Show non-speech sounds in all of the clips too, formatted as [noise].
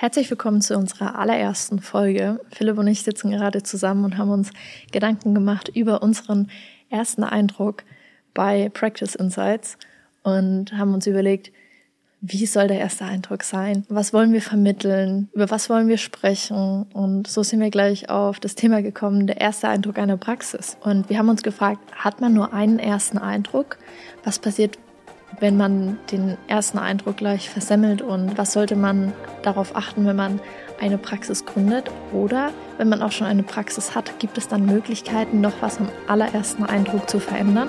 Herzlich willkommen zu unserer allerersten Folge. Philipp und ich sitzen gerade zusammen und haben uns Gedanken gemacht über unseren ersten Eindruck bei Practice Insights und haben uns überlegt, wie soll der erste Eindruck sein? Was wollen wir vermitteln? Über was wollen wir sprechen? Und so sind wir gleich auf das Thema gekommen, der erste Eindruck einer Praxis. Und wir haben uns gefragt, hat man nur einen ersten Eindruck? Was passiert, wenn man den ersten Eindruck gleich versemmelt und was sollte man darauf achten, wenn man eine Praxis gründet oder wenn man auch schon eine Praxis hat, gibt es dann Möglichkeiten, noch was am allerersten Eindruck zu verändern?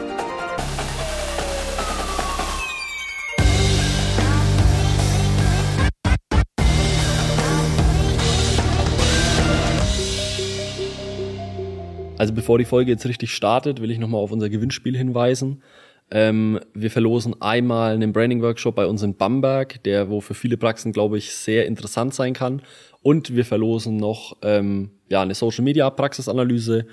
Also bevor die Folge jetzt richtig startet, will ich nochmal auf unser Gewinnspiel hinweisen. Ähm, wir verlosen einmal einen Branding-Workshop bei uns in Bamberg, der wo für viele Praxen, glaube ich, sehr interessant sein kann. Und wir verlosen noch ähm, ja eine Social-Media-Praxisanalyse,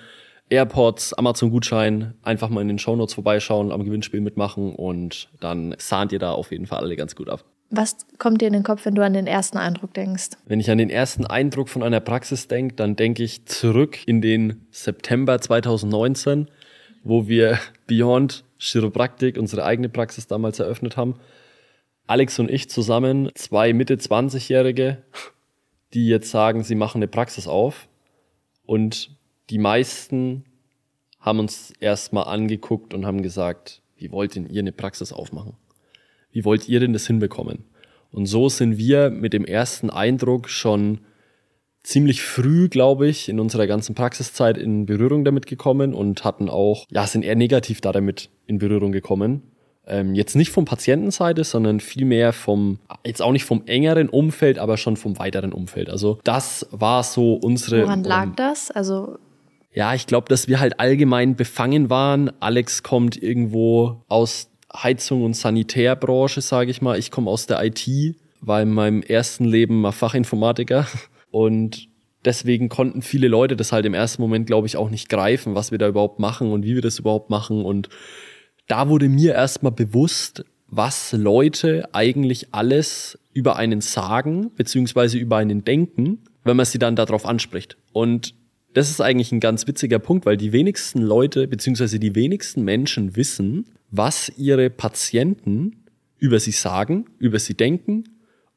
AirPods, Amazon-Gutschein. Einfach mal in den Shownotes vorbeischauen, am Gewinnspiel mitmachen und dann sahnt ihr da auf jeden Fall alle ganz gut ab. Was kommt dir in den Kopf, wenn du an den ersten Eindruck denkst? Wenn ich an den ersten Eindruck von einer Praxis denke, dann denke ich zurück in den September 2019, wo wir Beyond Chiropraktik, unsere eigene Praxis damals eröffnet haben. Alex und ich zusammen, zwei Mitte 20-Jährige, die jetzt sagen, sie machen eine Praxis auf. Und die meisten haben uns erstmal angeguckt und haben gesagt, wie wollt denn ihr eine Praxis aufmachen? Wie wollt ihr denn das hinbekommen? Und so sind wir mit dem ersten Eindruck schon ziemlich früh, glaube ich, in unserer ganzen Praxiszeit in Berührung damit gekommen und hatten auch, ja, sind eher negativ da damit in Berührung gekommen. Ähm, jetzt nicht vom Patientenseite, sondern vielmehr vom, jetzt auch nicht vom engeren Umfeld, aber schon vom weiteren Umfeld. Also das war so unsere. Woran lag um, das? Also ja, ich glaube, dass wir halt allgemein befangen waren. Alex kommt irgendwo aus Heizung und Sanitärbranche, sage ich mal. Ich komme aus der IT, war in meinem ersten Leben mal Fachinformatiker und deswegen konnten viele Leute das halt im ersten Moment, glaube ich, auch nicht greifen, was wir da überhaupt machen und wie wir das überhaupt machen. Und da wurde mir erstmal bewusst, was Leute eigentlich alles über einen sagen, beziehungsweise über einen denken, wenn man sie dann darauf anspricht. Und das ist eigentlich ein ganz witziger Punkt, weil die wenigsten Leute, beziehungsweise die wenigsten Menschen wissen, was ihre Patienten über sie sagen, über sie denken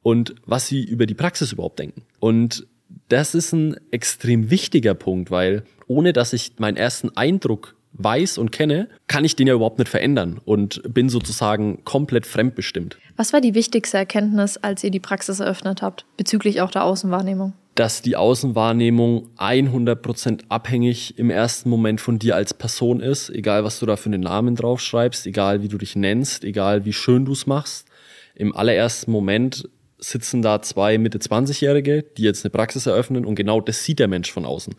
und was sie über die Praxis überhaupt denken. Und das ist ein extrem wichtiger Punkt, weil ohne dass ich meinen ersten Eindruck weiß und kenne, kann ich den ja überhaupt nicht verändern und bin sozusagen komplett fremdbestimmt. Was war die wichtigste Erkenntnis, als ihr die Praxis eröffnet habt, bezüglich auch der Außenwahrnehmung? Dass die Außenwahrnehmung 100% abhängig im ersten Moment von dir als Person ist, egal was du da für einen Namen draufschreibst, egal wie du dich nennst, egal wie schön du es machst. Im allerersten Moment sitzen da zwei Mitte 20-Jährige, die jetzt eine Praxis eröffnen und genau das sieht der Mensch von außen.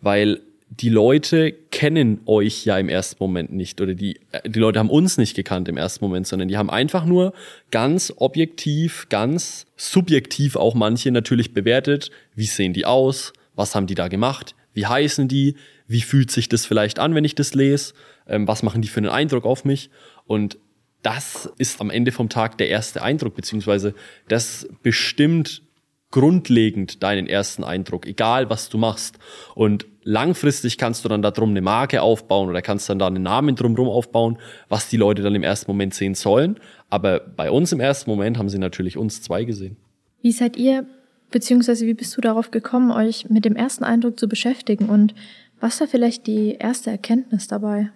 Weil die Leute kennen euch ja im ersten Moment nicht oder die, äh, die Leute haben uns nicht gekannt im ersten Moment, sondern die haben einfach nur ganz objektiv, ganz subjektiv auch manche natürlich bewertet, wie sehen die aus, was haben die da gemacht, wie heißen die, wie fühlt sich das vielleicht an, wenn ich das lese, ähm, was machen die für einen Eindruck auf mich? Und das ist am Ende vom Tag der erste Eindruck, beziehungsweise das bestimmt grundlegend deinen ersten Eindruck, egal was du machst. Und langfristig kannst du dann darum eine Marke aufbauen oder kannst dann da einen Namen drumherum aufbauen, was die Leute dann im ersten Moment sehen sollen. Aber bei uns im ersten Moment haben sie natürlich uns zwei gesehen. Wie seid ihr, beziehungsweise wie bist du darauf gekommen, euch mit dem ersten Eindruck zu beschäftigen und was war vielleicht die erste Erkenntnis dabei?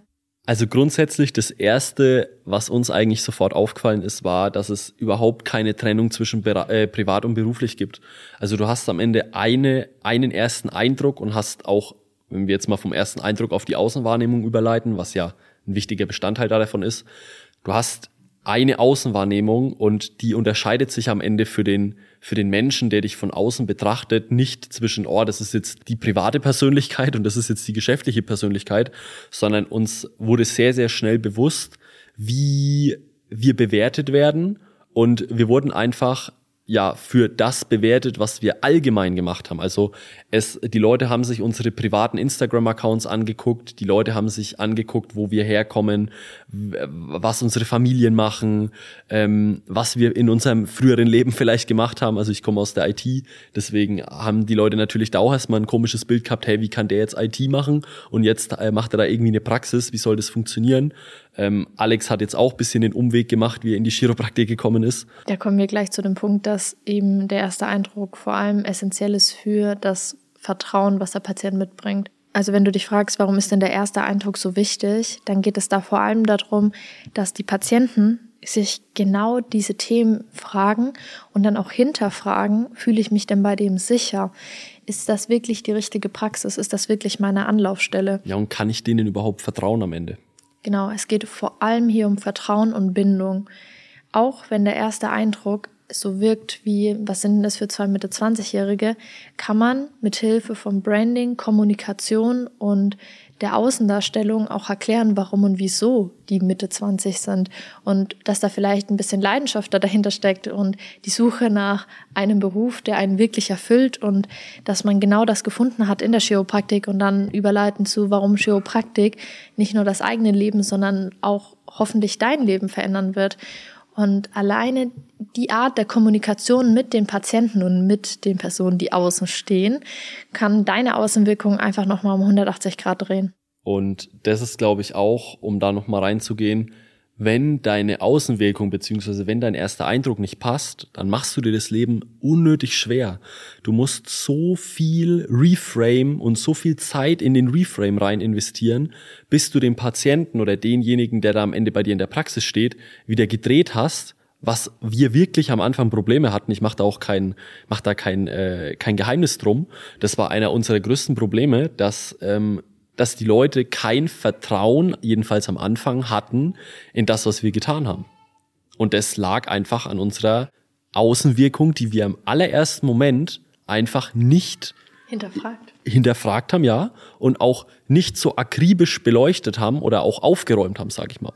Also grundsätzlich das Erste, was uns eigentlich sofort aufgefallen ist, war, dass es überhaupt keine Trennung zwischen äh, privat und beruflich gibt. Also du hast am Ende eine, einen ersten Eindruck und hast auch, wenn wir jetzt mal vom ersten Eindruck auf die Außenwahrnehmung überleiten, was ja ein wichtiger Bestandteil davon ist, du hast eine Außenwahrnehmung und die unterscheidet sich am Ende für den, für den Menschen, der dich von außen betrachtet, nicht zwischen, oh, das ist jetzt die private Persönlichkeit und das ist jetzt die geschäftliche Persönlichkeit, sondern uns wurde sehr, sehr schnell bewusst, wie wir bewertet werden. Und wir wurden einfach ja für das bewertet, was wir allgemein gemacht haben. Also es, die Leute haben sich unsere privaten Instagram-Accounts angeguckt, die Leute haben sich angeguckt, wo wir herkommen, was unsere Familien machen, ähm, was wir in unserem früheren Leben vielleicht gemacht haben. Also ich komme aus der IT, deswegen haben die Leute natürlich da auch erstmal ein komisches Bild gehabt, hey, wie kann der jetzt IT machen und jetzt äh, macht er da irgendwie eine Praxis, wie soll das funktionieren? Ähm, Alex hat jetzt auch bisschen den Umweg gemacht, wie er in die Chiropraktik gekommen ist. Da kommen wir gleich zu dem Punkt, dass eben der erste Eindruck vor allem essentiell ist für das Vertrauen, was der Patient mitbringt. Also wenn du dich fragst, warum ist denn der erste Eindruck so wichtig, dann geht es da vor allem darum, dass die Patienten sich genau diese Themen fragen und dann auch hinterfragen, fühle ich mich denn bei dem sicher? Ist das wirklich die richtige Praxis? Ist das wirklich meine Anlaufstelle? Ja, und kann ich denen überhaupt vertrauen am Ende? Genau, es geht vor allem hier um Vertrauen und Bindung. Auch wenn der erste Eindruck so wirkt wie, was sind denn das für zwei Mitte 20-Jährige, kann man mit Hilfe von Branding, Kommunikation und der Außendarstellung auch erklären, warum und wieso die Mitte 20 sind und dass da vielleicht ein bisschen Leidenschaft dahinter steckt und die Suche nach einem Beruf, der einen wirklich erfüllt und dass man genau das gefunden hat in der Chiropraktik und dann überleiten zu, warum Chiropraktik nicht nur das eigene Leben, sondern auch hoffentlich dein Leben verändern wird. Und alleine die Art der Kommunikation mit den Patienten und mit den Personen, die außen stehen, kann deine Außenwirkung einfach nochmal um 180 Grad drehen. Und das ist, glaube ich, auch, um da nochmal reinzugehen, wenn deine Außenwirkung beziehungsweise wenn dein erster Eindruck nicht passt, dann machst du dir das Leben unnötig schwer. Du musst so viel Reframe und so viel Zeit in den Reframe rein investieren, bis du den Patienten oder denjenigen, der da am Ende bei dir in der Praxis steht, wieder gedreht hast, was wir wirklich am Anfang Probleme hatten. Ich mache da auch kein, mach da kein, äh, kein Geheimnis drum. Das war einer unserer größten Probleme, dass ähm, dass die Leute kein Vertrauen, jedenfalls am Anfang, hatten in das, was wir getan haben. Und das lag einfach an unserer Außenwirkung, die wir im allerersten Moment einfach nicht hinterfragt. hinterfragt haben, ja, und auch nicht so akribisch beleuchtet haben oder auch aufgeräumt haben, sage ich mal.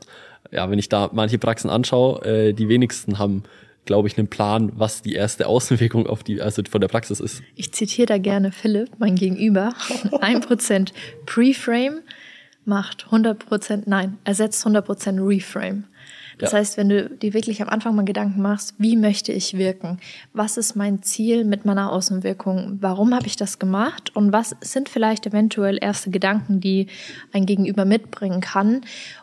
Ja, wenn ich da manche Praxen anschaue, äh, die wenigsten haben glaube ich, einen Plan, was die erste Außenwirkung auf die, also von der Praxis ist. Ich zitiere da gerne Philipp, mein Gegenüber. [laughs] Ein Prozent Preframe macht 100 Prozent, nein, ersetzt 100 Prozent Reframe. Das ja. heißt, wenn du dir wirklich am Anfang mal Gedanken machst, wie möchte ich wirken? Was ist mein Ziel mit meiner Außenwirkung? Warum habe ich das gemacht? Und was sind vielleicht eventuell erste Gedanken, die ein Gegenüber mitbringen kann?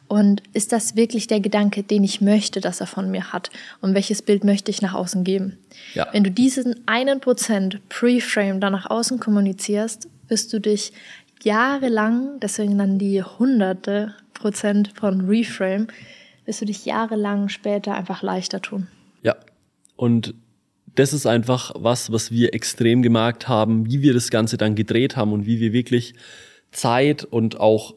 Und ist das wirklich der Gedanke, den ich möchte, dass er von mir hat? Und welches Bild möchte ich nach außen geben? Ja. Wenn du diesen einen Prozent Pre-Frame dann nach außen kommunizierst, wirst du dich jahrelang, deswegen dann die hunderte Prozent von Reframe, wirst du dich jahrelang später einfach leichter tun. Ja, und das ist einfach was, was wir extrem gemerkt haben, wie wir das Ganze dann gedreht haben und wie wir wirklich Zeit und auch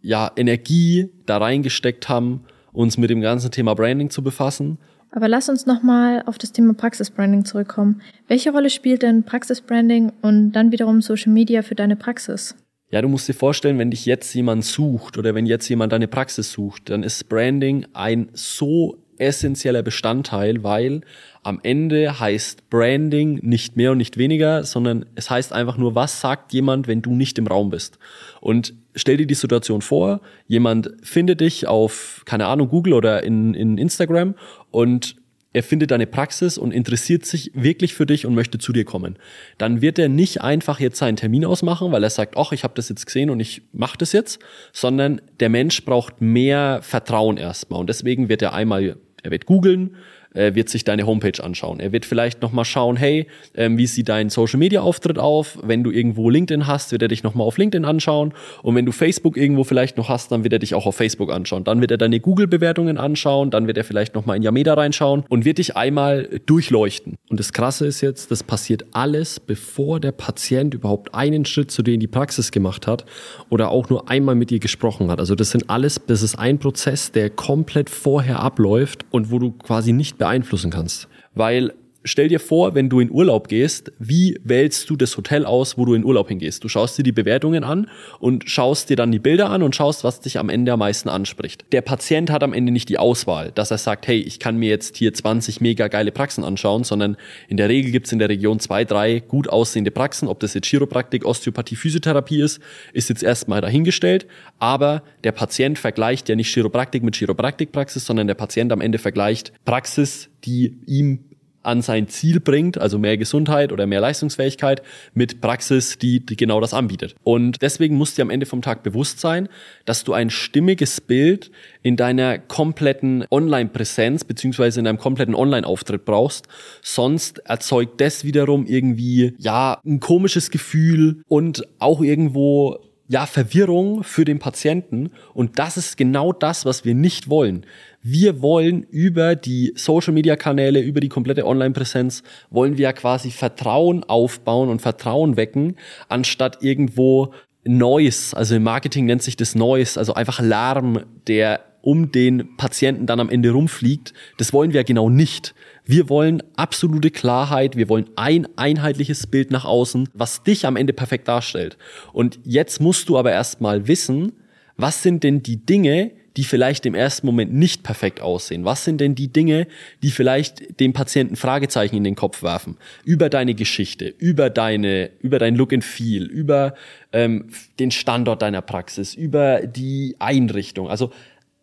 ja, Energie da reingesteckt haben, uns mit dem ganzen Thema Branding zu befassen. Aber lass uns nochmal auf das Thema Praxisbranding zurückkommen. Welche Rolle spielt denn Praxisbranding und dann wiederum Social Media für deine Praxis? Ja, du musst dir vorstellen, wenn dich jetzt jemand sucht oder wenn jetzt jemand deine Praxis sucht, dann ist Branding ein so essentieller Bestandteil, weil am Ende heißt Branding nicht mehr und nicht weniger, sondern es heißt einfach nur, was sagt jemand, wenn du nicht im Raum bist. Und stell dir die Situation vor, jemand findet dich auf, keine Ahnung, Google oder in, in Instagram und er findet deine Praxis und interessiert sich wirklich für dich und möchte zu dir kommen, dann wird er nicht einfach jetzt seinen Termin ausmachen, weil er sagt, ach, ich habe das jetzt gesehen und ich mache das jetzt, sondern der Mensch braucht mehr Vertrauen erstmal. Und deswegen wird er einmal, er wird googeln, äh, wird sich deine Homepage anschauen. Er wird vielleicht nochmal schauen, hey, ähm, wie sieht dein Social Media Auftritt auf? Wenn du irgendwo LinkedIn hast, wird er dich nochmal auf LinkedIn anschauen. Und wenn du Facebook irgendwo vielleicht noch hast, dann wird er dich auch auf Facebook anschauen. Dann wird er deine Google-Bewertungen anschauen, dann wird er vielleicht nochmal in Yameda reinschauen und wird dich einmal durchleuchten. Und das Krasse ist jetzt, das passiert alles, bevor der Patient überhaupt einen Schritt zu dir in die Praxis gemacht hat oder auch nur einmal mit dir gesprochen hat. Also das sind alles, das ist ein Prozess, der komplett vorher abläuft und wo du quasi nicht beeinflussen kannst. Weil stell dir vor, wenn du in Urlaub gehst, wie wählst du das Hotel aus, wo du in Urlaub hingehst? Du schaust dir die Bewertungen an und schaust dir dann die Bilder an und schaust, was dich am Ende am meisten anspricht. Der Patient hat am Ende nicht die Auswahl, dass er sagt, hey, ich kann mir jetzt hier 20 mega geile Praxen anschauen, sondern in der Regel gibt's in der Region zwei, drei gut aussehende Praxen. Ob das jetzt Chiropraktik, Osteopathie, Physiotherapie ist, ist jetzt erstmal dahingestellt. Aber der Patient vergleicht ja nicht Chiropraktik mit Chiropraktikpraxis, sondern der Patient am Ende vergleicht Praxis, die ihm an sein Ziel bringt, also mehr Gesundheit oder mehr Leistungsfähigkeit, mit Praxis, die, genau das anbietet. Und deswegen musst dir am Ende vom Tag bewusst sein, dass du ein stimmiges Bild in deiner kompletten Online-Präsenz beziehungsweise in deinem kompletten Online-Auftritt brauchst. Sonst erzeugt das wiederum irgendwie, ja, ein komisches Gefühl und auch irgendwo ja, Verwirrung für den Patienten. Und das ist genau das, was wir nicht wollen. Wir wollen über die Social Media Kanäle, über die komplette Online-Präsenz, wollen wir ja quasi Vertrauen aufbauen und Vertrauen wecken, anstatt irgendwo Noise, also im Marketing nennt sich das Noise, also einfach Lärm, der um den Patienten dann am Ende rumfliegt. Das wollen wir ja genau nicht. Wir wollen absolute Klarheit, wir wollen ein einheitliches Bild nach außen, was dich am Ende perfekt darstellt. Und jetzt musst du aber erstmal wissen, was sind denn die Dinge, die vielleicht im ersten Moment nicht perfekt aussehen? Was sind denn die Dinge, die vielleicht dem Patienten Fragezeichen in den Kopf werfen? Über deine Geschichte, über deine, über dein Look and Feel, über ähm, den Standort deiner Praxis, über die Einrichtung. Also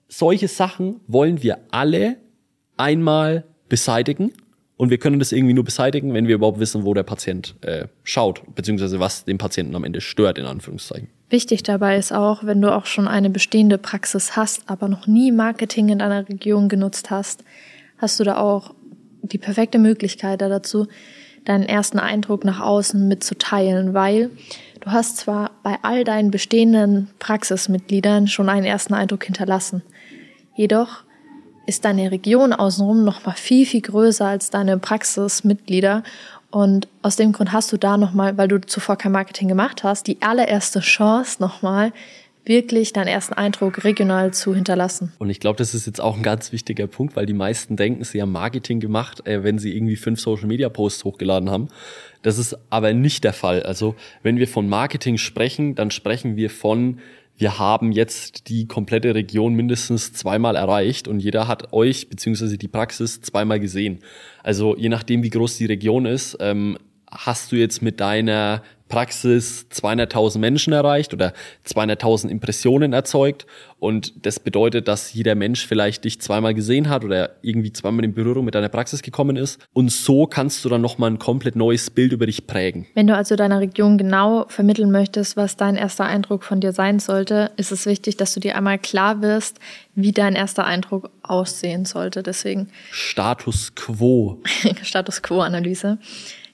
solche Sachen wollen wir alle einmal beseitigen und wir können das irgendwie nur beseitigen, wenn wir überhaupt wissen, wo der Patient äh, schaut, beziehungsweise was den Patienten am Ende stört, in Anführungszeichen. Wichtig dabei ist auch, wenn du auch schon eine bestehende Praxis hast, aber noch nie Marketing in deiner Region genutzt hast, hast du da auch die perfekte Möglichkeit dazu, deinen ersten Eindruck nach außen mitzuteilen, weil du hast zwar bei all deinen bestehenden Praxismitgliedern schon einen ersten Eindruck hinterlassen, jedoch ist deine Region außenrum noch mal viel viel größer als deine Praxismitglieder und aus dem Grund hast du da nochmal, weil du zuvor kein Marketing gemacht hast, die allererste Chance nochmal, wirklich deinen ersten Eindruck regional zu hinterlassen. Und ich glaube, das ist jetzt auch ein ganz wichtiger Punkt, weil die meisten denken, sie haben Marketing gemacht, äh, wenn sie irgendwie fünf Social Media Posts hochgeladen haben. Das ist aber nicht der Fall. Also wenn wir von Marketing sprechen, dann sprechen wir von wir haben jetzt die komplette Region mindestens zweimal erreicht und jeder hat euch beziehungsweise die Praxis zweimal gesehen. Also je nachdem, wie groß die Region ist, ähm, hast du jetzt mit deiner Praxis 200.000 Menschen erreicht oder 200.000 Impressionen erzeugt. Und das bedeutet, dass jeder Mensch vielleicht dich zweimal gesehen hat oder irgendwie zweimal in Berührung mit deiner Praxis gekommen ist. Und so kannst du dann nochmal ein komplett neues Bild über dich prägen. Wenn du also deiner Region genau vermitteln möchtest, was dein erster Eindruck von dir sein sollte, ist es wichtig, dass du dir einmal klar wirst, wie dein erster Eindruck aussehen sollte. Deswegen Status quo. [laughs] Status quo Analyse.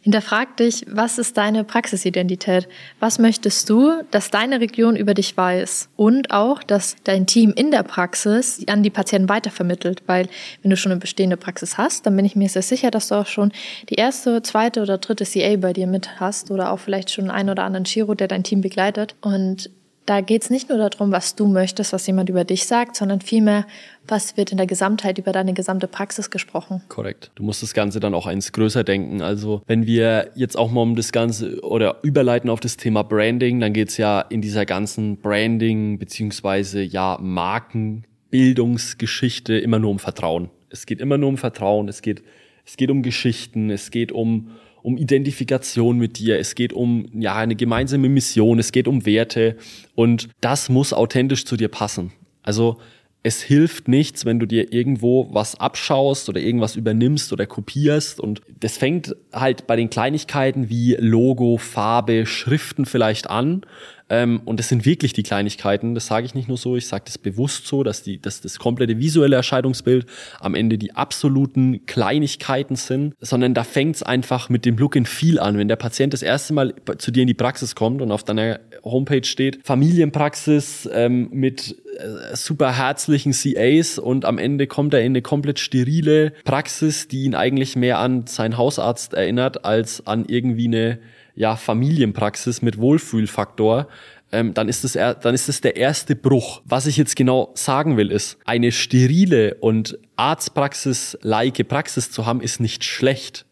Hinterfrag dich, was ist deine Praxisidentität? Was möchtest du, dass deine Region über dich weiß? Und auch, dass dein Team in der Praxis an die Patienten weitervermittelt. Weil wenn du schon eine bestehende Praxis hast, dann bin ich mir sehr sicher, dass du auch schon die erste, zweite oder dritte CA bei dir mit hast oder auch vielleicht schon einen oder anderen Chiro, der dein Team begleitet. Und da geht es nicht nur darum, was du möchtest, was jemand über dich sagt, sondern vielmehr, was wird in der Gesamtheit über deine gesamte Praxis gesprochen. Korrekt. Du musst das Ganze dann auch eins größer denken. Also wenn wir jetzt auch mal um das Ganze oder überleiten auf das Thema Branding, dann geht es ja in dieser ganzen Branding beziehungsweise ja Markenbildungsgeschichte immer nur um Vertrauen. Es geht immer nur um Vertrauen, es geht, es geht um Geschichten, es geht um um Identifikation mit dir, es geht um ja eine gemeinsame Mission, es geht um Werte und das muss authentisch zu dir passen. Also es hilft nichts, wenn du dir irgendwo was abschaust oder irgendwas übernimmst oder kopierst. Und das fängt halt bei den Kleinigkeiten wie Logo, Farbe, Schriften vielleicht an. Ähm, und das sind wirklich die Kleinigkeiten. Das sage ich nicht nur so, ich sage das bewusst so, dass, die, dass das komplette visuelle Erscheinungsbild am Ende die absoluten Kleinigkeiten sind, sondern da fängt es einfach mit dem Look and Feel an. Wenn der Patient das erste Mal zu dir in die Praxis kommt und auf deiner Homepage steht, Familienpraxis ähm, mit äh, super herzlichen CAs und am Ende kommt er in eine komplett sterile Praxis, die ihn eigentlich mehr an seinen Hausarzt erinnert als an irgendwie eine ja, Familienpraxis mit Wohlfühlfaktor, ähm, dann ist es dann ist es der erste Bruch. Was ich jetzt genau sagen will, ist, eine sterile und Arztpraxis-like Praxis zu haben, ist nicht schlecht.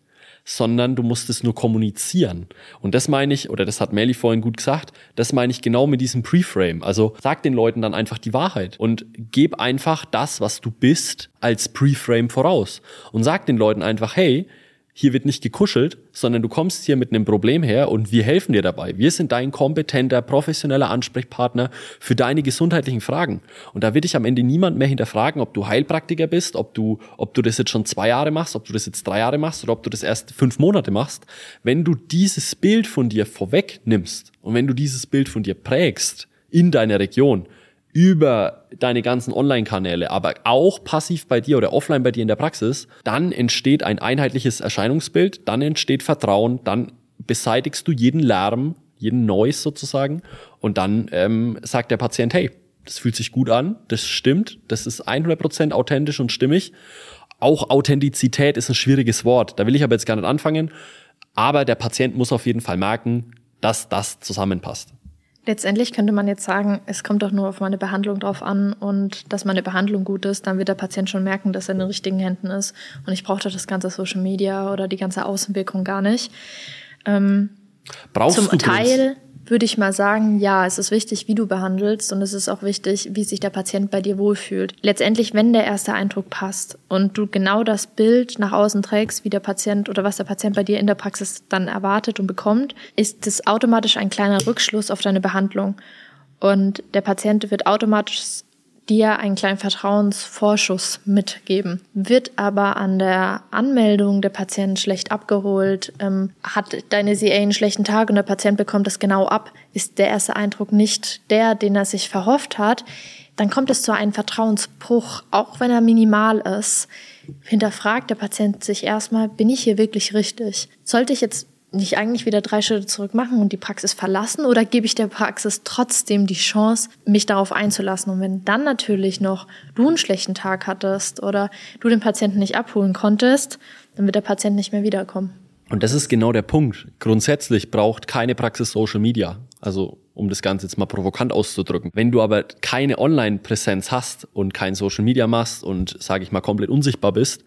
sondern du musst es nur kommunizieren. Und das meine ich, oder das hat Melly vorhin gut gesagt, das meine ich genau mit diesem Preframe. Also sag den Leuten dann einfach die Wahrheit und gib einfach das, was du bist, als Preframe voraus. Und sag den Leuten einfach, hey, hier wird nicht gekuschelt, sondern du kommst hier mit einem Problem her und wir helfen dir dabei. Wir sind dein kompetenter, professioneller Ansprechpartner für deine gesundheitlichen Fragen. Und da wird dich am Ende niemand mehr hinterfragen, ob du Heilpraktiker bist, ob du, ob du das jetzt schon zwei Jahre machst, ob du das jetzt drei Jahre machst oder ob du das erst fünf Monate machst. Wenn du dieses Bild von dir vorweg nimmst und wenn du dieses Bild von dir prägst in deiner Region, über deine ganzen Online-Kanäle, aber auch passiv bei dir oder offline bei dir in der Praxis, dann entsteht ein einheitliches Erscheinungsbild, dann entsteht Vertrauen, dann beseitigst du jeden Lärm, jeden Noise sozusagen und dann ähm, sagt der Patient, hey, das fühlt sich gut an, das stimmt, das ist 100% authentisch und stimmig. Auch Authentizität ist ein schwieriges Wort, da will ich aber jetzt gar nicht anfangen, aber der Patient muss auf jeden Fall merken, dass das zusammenpasst. Letztendlich könnte man jetzt sagen, es kommt doch nur auf meine Behandlung drauf an und dass meine Behandlung gut ist, dann wird der Patient schon merken, dass er in den richtigen Händen ist und ich brauche das ganze Social Media oder die ganze Außenwirkung gar nicht. Ähm, Brauchst zum du Teil würde ich mal sagen, ja, es ist wichtig, wie du behandelst und es ist auch wichtig, wie sich der Patient bei dir wohlfühlt. Letztendlich, wenn der erste Eindruck passt und du genau das Bild nach außen trägst, wie der Patient oder was der Patient bei dir in der Praxis dann erwartet und bekommt, ist es automatisch ein kleiner Rückschluss auf deine Behandlung. Und der Patient wird automatisch dir einen kleinen Vertrauensvorschuss mitgeben. Wird aber an der Anmeldung der Patient schlecht abgeholt, ähm, hat deine CA einen schlechten Tag und der Patient bekommt das genau ab, ist der erste Eindruck nicht der, den er sich verhofft hat, dann kommt es zu einem Vertrauensbruch, auch wenn er minimal ist. Hinterfragt der Patient sich erstmal, bin ich hier wirklich richtig? Sollte ich jetzt nicht eigentlich wieder drei Schritte zurück machen und die Praxis verlassen oder gebe ich der Praxis trotzdem die Chance, mich darauf einzulassen? Und wenn dann natürlich noch du einen schlechten Tag hattest oder du den Patienten nicht abholen konntest, dann wird der Patient nicht mehr wiederkommen. Und das ist genau der Punkt. Grundsätzlich braucht keine Praxis Social Media. Also um das Ganze jetzt mal provokant auszudrücken. Wenn du aber keine Online-Präsenz hast und kein Social Media machst und, sage ich mal, komplett unsichtbar bist,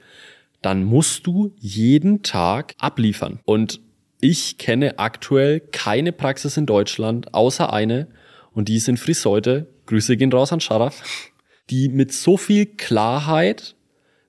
dann musst du jeden Tag abliefern. Und ich kenne aktuell keine Praxis in Deutschland, außer eine, und die ist in Friseute. Grüße gehen raus an Sharaf. Die mit so viel Klarheit,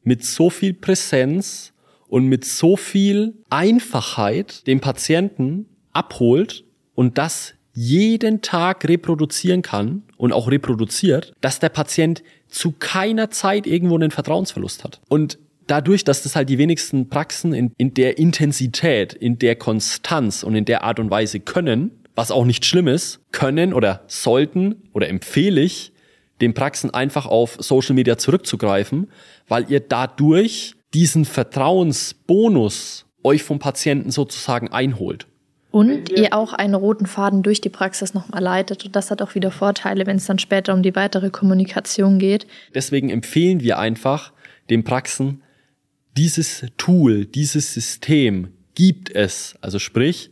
mit so viel Präsenz und mit so viel Einfachheit den Patienten abholt und das jeden Tag reproduzieren kann und auch reproduziert, dass der Patient zu keiner Zeit irgendwo einen Vertrauensverlust hat. Und dadurch, dass das halt die wenigsten Praxen in, in der Intensität, in der Konstanz und in der Art und Weise können, was auch nicht schlimm ist, können oder sollten oder empfehle ich, den Praxen einfach auf Social Media zurückzugreifen, weil ihr dadurch diesen Vertrauensbonus euch vom Patienten sozusagen einholt. Und ihr auch einen roten Faden durch die Praxis nochmal leitet. Und das hat auch wieder Vorteile, wenn es dann später um die weitere Kommunikation geht. Deswegen empfehlen wir einfach den Praxen, dieses Tool, dieses System gibt es. Also sprich,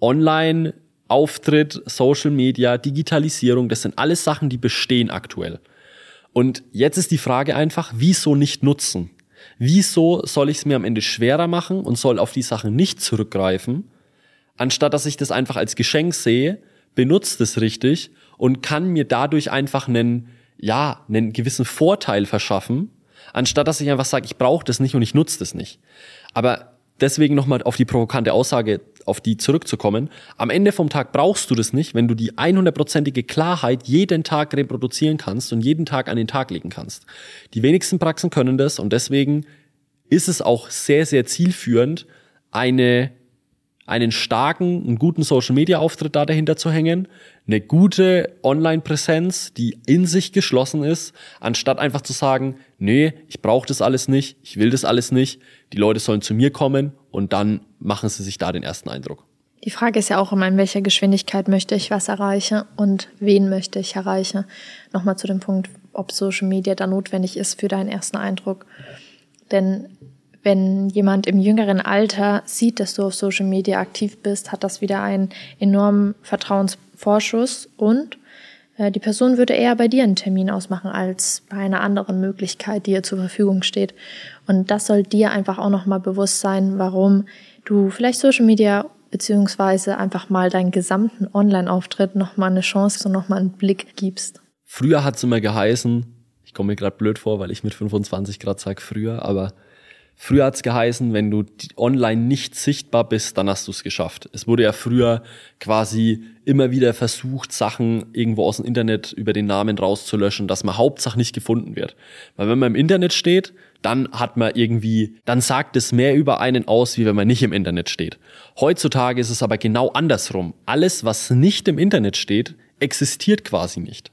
Online, Auftritt, Social Media, Digitalisierung, das sind alles Sachen, die bestehen aktuell. Und jetzt ist die Frage einfach, wieso nicht nutzen? Wieso soll ich es mir am Ende schwerer machen und soll auf die Sachen nicht zurückgreifen, anstatt dass ich das einfach als Geschenk sehe, benutzt es richtig und kann mir dadurch einfach einen, ja, einen gewissen Vorteil verschaffen, anstatt dass ich einfach sage, ich brauche das nicht und ich nutze das nicht. Aber deswegen nochmal auf die provokante Aussage, auf die zurückzukommen. Am Ende vom Tag brauchst du das nicht, wenn du die 100%ige Klarheit jeden Tag reproduzieren kannst und jeden Tag an den Tag legen kannst. Die wenigsten Praxen können das und deswegen ist es auch sehr, sehr zielführend, eine einen starken, einen guten Social-Media-Auftritt da dahinter zu hängen, eine gute Online-Präsenz, die in sich geschlossen ist, anstatt einfach zu sagen, nee, ich brauche das alles nicht, ich will das alles nicht, die Leute sollen zu mir kommen und dann machen sie sich da den ersten Eindruck. Die Frage ist ja auch immer, in welcher Geschwindigkeit möchte ich was erreichen und wen möchte ich erreichen. Nochmal zu dem Punkt, ob Social Media da notwendig ist für deinen ersten Eindruck. Denn wenn jemand im jüngeren Alter sieht, dass du auf Social Media aktiv bist, hat das wieder einen enormen Vertrauensvorschuss und äh, die Person würde eher bei dir einen Termin ausmachen als bei einer anderen Möglichkeit, die ihr zur Verfügung steht. Und das soll dir einfach auch nochmal bewusst sein, warum du vielleicht Social Media beziehungsweise einfach mal deinen gesamten Online-Auftritt nochmal eine Chance und nochmal einen Blick gibst? Früher hat es immer geheißen, ich komme mir gerade blöd vor, weil ich mit 25 Grad sage früher, aber Früher hat's geheißen, wenn du online nicht sichtbar bist, dann hast du es geschafft. Es wurde ja früher quasi immer wieder versucht, Sachen irgendwo aus dem Internet über den Namen rauszulöschen, dass man Hauptsache nicht gefunden wird. Weil wenn man im Internet steht, dann hat man irgendwie, dann sagt es mehr über einen aus, wie wenn man nicht im Internet steht. Heutzutage ist es aber genau andersrum. Alles, was nicht im Internet steht, existiert quasi nicht.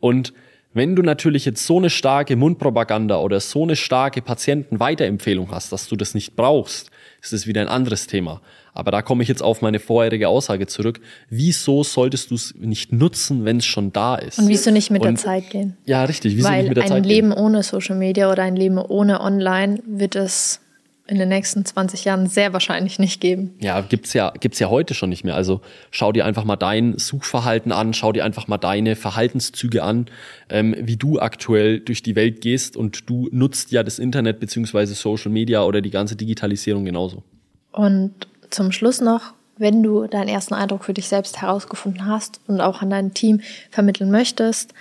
Und wenn du natürlich jetzt so eine starke Mundpropaganda oder so eine starke Patientenweiterempfehlung hast, dass du das nicht brauchst, ist es wieder ein anderes Thema. Aber da komme ich jetzt auf meine vorherige Aussage zurück. Wieso solltest du es nicht nutzen, wenn es schon da ist? Und wieso nicht mit Und, der Zeit gehen? Ja, richtig. Wieso Weil nicht mit der Zeit ein Leben gehen? ohne Social Media oder ein Leben ohne Online wird es in den nächsten 20 Jahren sehr wahrscheinlich nicht geben. Ja, gibt's ja, gibt's ja heute schon nicht mehr. Also schau dir einfach mal dein Suchverhalten an, schau dir einfach mal deine Verhaltenszüge an, ähm, wie du aktuell durch die Welt gehst und du nutzt ja das Internet beziehungsweise Social Media oder die ganze Digitalisierung genauso. Und zum Schluss noch, wenn du deinen ersten Eindruck für dich selbst herausgefunden hast und auch an dein Team vermitteln möchtest,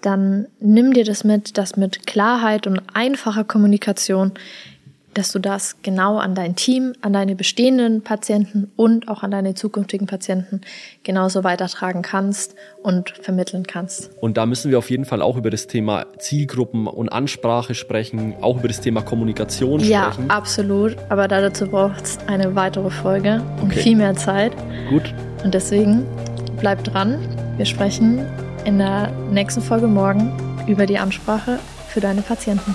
dann nimm dir das mit, dass mit Klarheit und einfacher Kommunikation dass du das genau an dein Team, an deine bestehenden Patienten und auch an deine zukünftigen Patienten genauso weitertragen kannst und vermitteln kannst. Und da müssen wir auf jeden Fall auch über das Thema Zielgruppen und Ansprache sprechen, auch über das Thema Kommunikation sprechen. Ja, absolut. Aber dazu braucht es eine weitere Folge und okay. viel mehr Zeit. Gut. Und deswegen bleib dran. Wir sprechen in der nächsten Folge morgen über die Ansprache für deine Patienten.